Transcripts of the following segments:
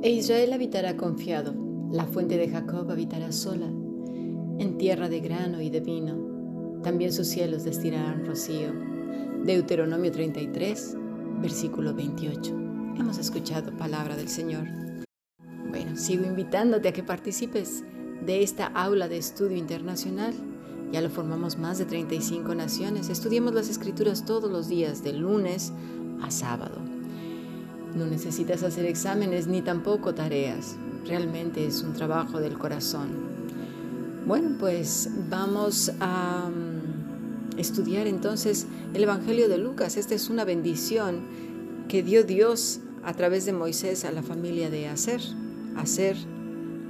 E Israel habitará confiado, la fuente de Jacob habitará sola, en tierra de grano y de vino. También sus cielos destinarán rocío. Deuteronomio 33, versículo 28. Hemos escuchado palabra del Señor. Bueno, sigo invitándote a que participes de esta aula de estudio internacional. Ya lo formamos más de 35 naciones. Estudiemos las escrituras todos los días, de lunes a sábado. No necesitas hacer exámenes ni tampoco tareas. Realmente es un trabajo del corazón. Bueno, pues vamos a mm, estudiar entonces el Evangelio de Lucas. Esta es una bendición que dio Dios a través de Moisés a la familia de Aser. Aser,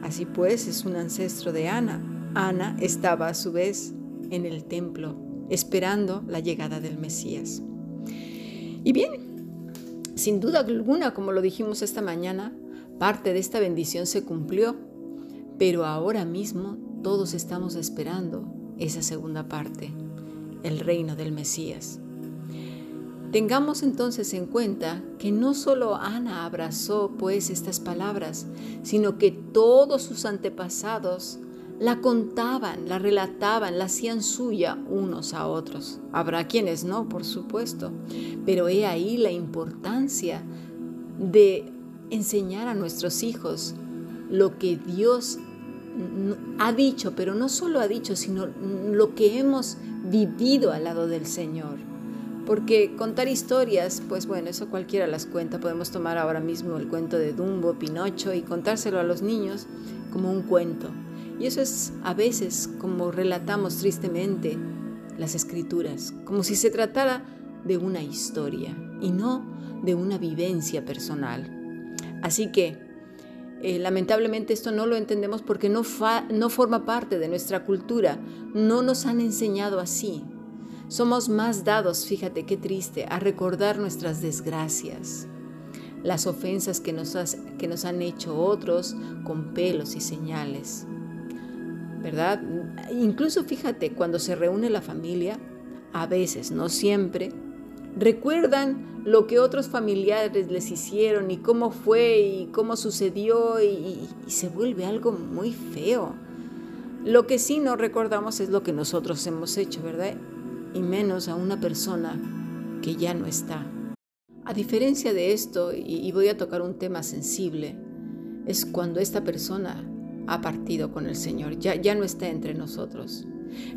así pues, es un ancestro de Ana. Ana estaba a su vez en el templo esperando la llegada del Mesías. Y bien, sin duda alguna, como lo dijimos esta mañana, parte de esta bendición se cumplió, pero ahora mismo todos estamos esperando esa segunda parte, el reino del Mesías. Tengamos entonces en cuenta que no solo Ana abrazó pues estas palabras, sino que todos sus antepasados la contaban, la relataban, la hacían suya unos a otros. Habrá quienes no, por supuesto, pero he ahí la importancia de enseñar a nuestros hijos lo que Dios ha dicho, pero no solo ha dicho, sino lo que hemos vivido al lado del Señor. Porque contar historias, pues bueno, eso cualquiera las cuenta. Podemos tomar ahora mismo el cuento de Dumbo, Pinocho y contárselo a los niños como un cuento. Y eso es a veces como relatamos tristemente las escrituras, como si se tratara de una historia y no de una vivencia personal. Así que eh, lamentablemente esto no lo entendemos porque no, no forma parte de nuestra cultura, no nos han enseñado así. Somos más dados, fíjate qué triste, a recordar nuestras desgracias, las ofensas que nos, que nos han hecho otros con pelos y señales. ¿Verdad? Incluso fíjate, cuando se reúne la familia, a veces, no siempre, recuerdan lo que otros familiares les hicieron y cómo fue y cómo sucedió y, se vuelve algo muy feo. Lo que sí no recordamos es lo que nosotros hemos hecho, ¿verdad? Y menos a una persona que ya no está. A diferencia de esto, y voy a tocar un tema sensible, es cuando esta persona ha partido con el Señor, ya, ya no está entre nosotros.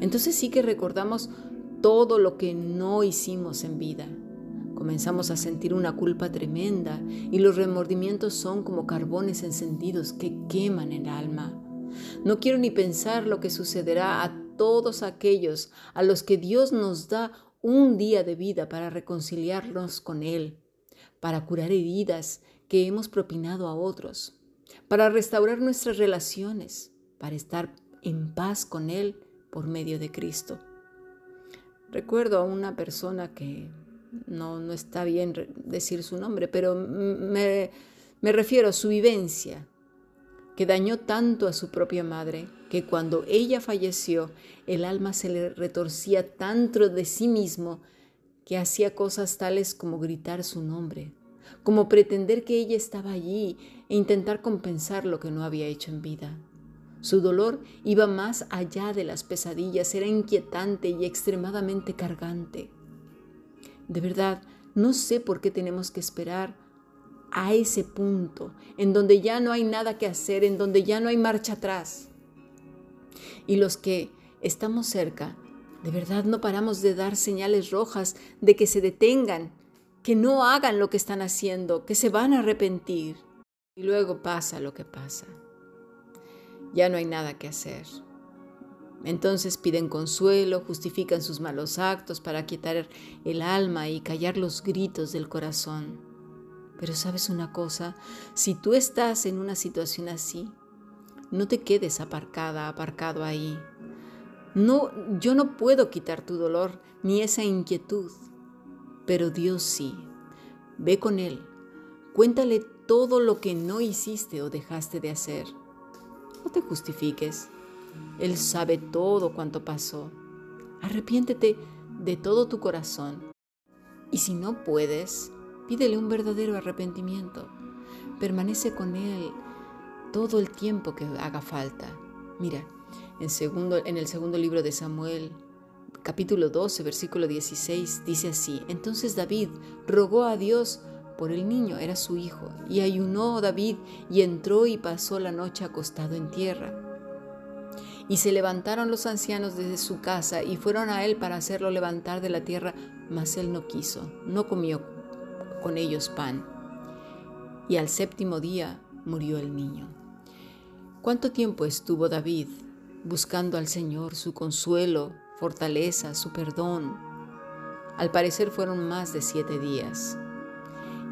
Entonces sí que recordamos todo lo que no hicimos en vida. Comenzamos a sentir una culpa tremenda y los remordimientos son como carbones encendidos que queman el alma. No quiero ni pensar lo que sucederá a todos aquellos a los que Dios nos da un día de vida para reconciliarnos con Él, para curar heridas que hemos propinado a otros para restaurar nuestras relaciones, para estar en paz con Él por medio de Cristo. Recuerdo a una persona que no, no está bien decir su nombre, pero me, me refiero a su vivencia, que dañó tanto a su propia madre que cuando ella falleció el alma se le retorcía tanto de sí mismo que hacía cosas tales como gritar su nombre, como pretender que ella estaba allí e intentar compensar lo que no había hecho en vida. Su dolor iba más allá de las pesadillas, era inquietante y extremadamente cargante. De verdad, no sé por qué tenemos que esperar a ese punto, en donde ya no hay nada que hacer, en donde ya no hay marcha atrás. Y los que estamos cerca, de verdad no paramos de dar señales rojas de que se detengan que no hagan lo que están haciendo, que se van a arrepentir. Y luego pasa lo que pasa. Ya no hay nada que hacer. Entonces piden consuelo, justifican sus malos actos para quietar el alma y callar los gritos del corazón. Pero sabes una cosa, si tú estás en una situación así, no te quedes aparcada, aparcado ahí. No, yo no puedo quitar tu dolor ni esa inquietud pero Dios sí. Ve con Él, cuéntale todo lo que no hiciste o dejaste de hacer. No te justifiques. Él sabe todo cuanto pasó. Arrepiéntete de todo tu corazón. Y si no puedes, pídele un verdadero arrepentimiento. permanece con Él todo el tiempo que haga falta. Mira, en, segundo, en el segundo libro de Samuel, capítulo 12, versículo 16, dice así, entonces David rogó a Dios por el niño, era su hijo, y ayunó David y entró y pasó la noche acostado en tierra. Y se levantaron los ancianos desde su casa y fueron a él para hacerlo levantar de la tierra, mas él no quiso, no comió con ellos pan. Y al séptimo día murió el niño. ¿Cuánto tiempo estuvo David buscando al Señor su consuelo, fortaleza, su perdón? Al parecer fueron más de siete días.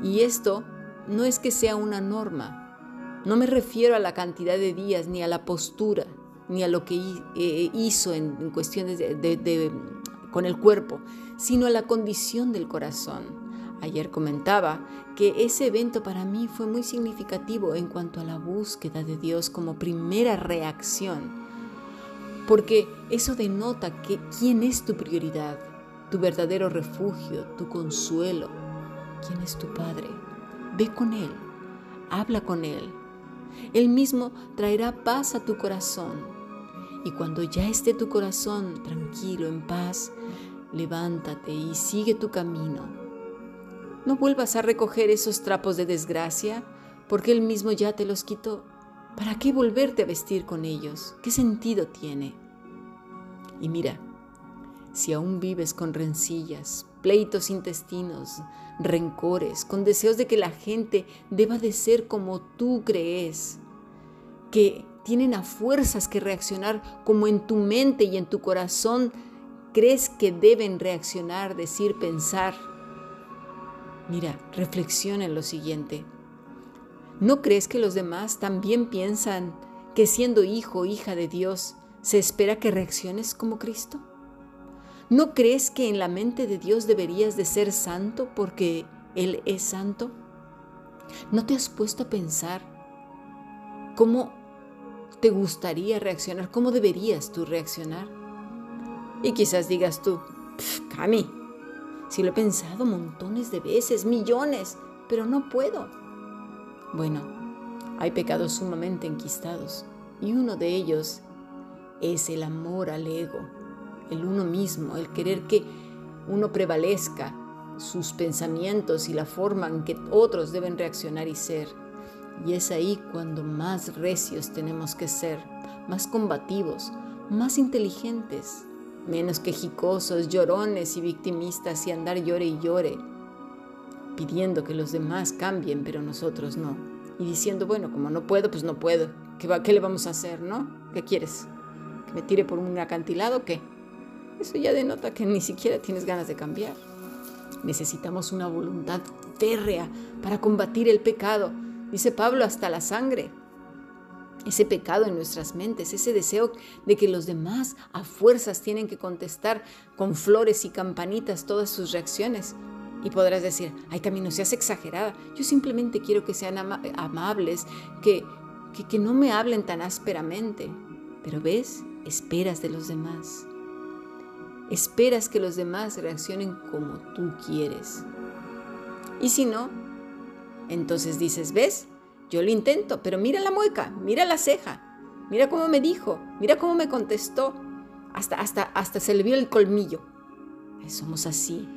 Y esto no es que sea una norma. No me refiero a la cantidad de días, ni a la postura, ni a lo que eh, hizo en, cuestiones con el cuerpo, sino a la condición del corazón. Ayer comentaba que ese evento para mí fue muy significativo en cuanto a la búsqueda de Dios como primera reacción, porque eso denota que quién es tu prioridad, tu verdadero refugio, tu consuelo, quién es tu Padre. Ve con Él, habla con Él. Él mismo traerá paz a tu corazón. Y cuando ya esté tu corazón tranquilo, en paz, levántate y sigue tu camino no vuelvas a recoger esos trapos de desgracia, porque Él mismo ya te los quitó. ¿Para qué volverte a vestir con ellos? ¿Qué sentido tiene? Y mira, si aún vives con rencillas, pleitos intestinos, rencores, con deseos de que la gente deba de ser como tú crees, que tienen a fuerzas que reaccionar como en tu mente y en tu corazón crees que deben reaccionar, decir, pensar, Mira, reflexiona en lo siguiente. ¿No crees que los demás también piensan que siendo hijo o hija de Dios se espera que reacciones como Cristo? ¿No crees que en la mente de Dios deberías de ser santo porque Él es santo? ¿No te has puesto a pensar cómo te gustaría reaccionar? ¿Cómo deberías tú reaccionar? Y quizás digas tú, Cami, si lo he pensado montones de veces, millones, pero no puedo. Bueno, hay pecados sumamente enquistados y uno de ellos es el amor al ego, el uno mismo, el querer que uno prevalezca sus pensamientos y la forma en que otros deben reaccionar y ser. Y es ahí cuando más recios tenemos que ser, más combativos, más inteligentes, menos quejicosos, llorones y victimistas y andar llore y llore, pidiendo que los demás cambien, pero nosotros no. Y diciendo, bueno, como no puedo, pues no puedo. ¿Qué, va, qué le vamos a hacer, no? ¿Qué quieres? ¿Que me tire por un acantilado o qué? Eso ya denota que ni siquiera tienes ganas de cambiar. Necesitamos una voluntad férrea para combatir el pecado, dice Pablo, hasta la sangre ese pecado en nuestras mentes, ese deseo de que los demás a fuerzas tienen que contestar con flores y campanitas todas sus reacciones. Y podrás decir, ay Camino, seas exagerada. Yo simplemente quiero que sean amables, que, que, que no me hablen tan ásperamente. Pero ves, esperas de los demás. Esperas que los demás reaccionen como tú quieres. Y si no, entonces dices, ¿ves? Yo lo intento, pero mira la mueca, mira la ceja, mira cómo me dijo, mira cómo me contestó. Hasta, hasta, hasta se le vio el colmillo. Somos así.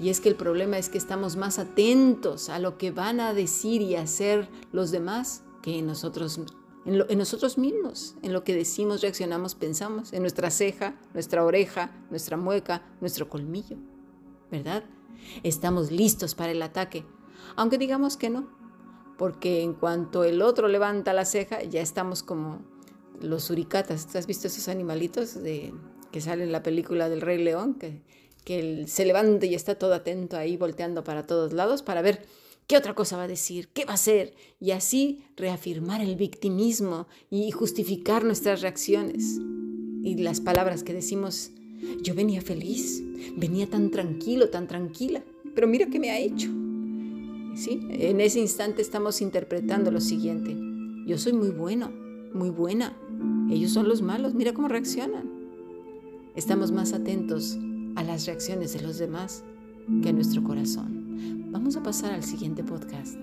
Y es que el problema es que estamos más atentos a lo que van a decir y hacer los demás que nosotros, en, nosotros mismos, en lo que decimos, reaccionamos, pensamos, en nuestra ceja, nuestra oreja, nuestra mueca, nuestro colmillo. ¿Verdad? Estamos listos para el ataque, aunque digamos que no, porque en cuanto el otro levanta la ceja, ya estamos como los suricatas. ¿Has visto esos animalitos de, que salen en la película del Rey León? Que, que se levanta y está todo atento ahí, volteando para todos lados para ver qué otra cosa va a decir, qué va a hacer, y así reafirmar el victimismo y justificar nuestras reacciones. Y las palabras que decimos, yo venía feliz, venía tan tranquilo, tan tranquila, pero mira qué me ha hecho. En ese instante estamos interpretando lo siguiente. Yo soy muy bueno, muy buena. Ellos son los malos, mira cómo reaccionan. Estamos más atentos a las reacciones de los demás que a nuestro corazón. Vamos a pasar al siguiente podcast.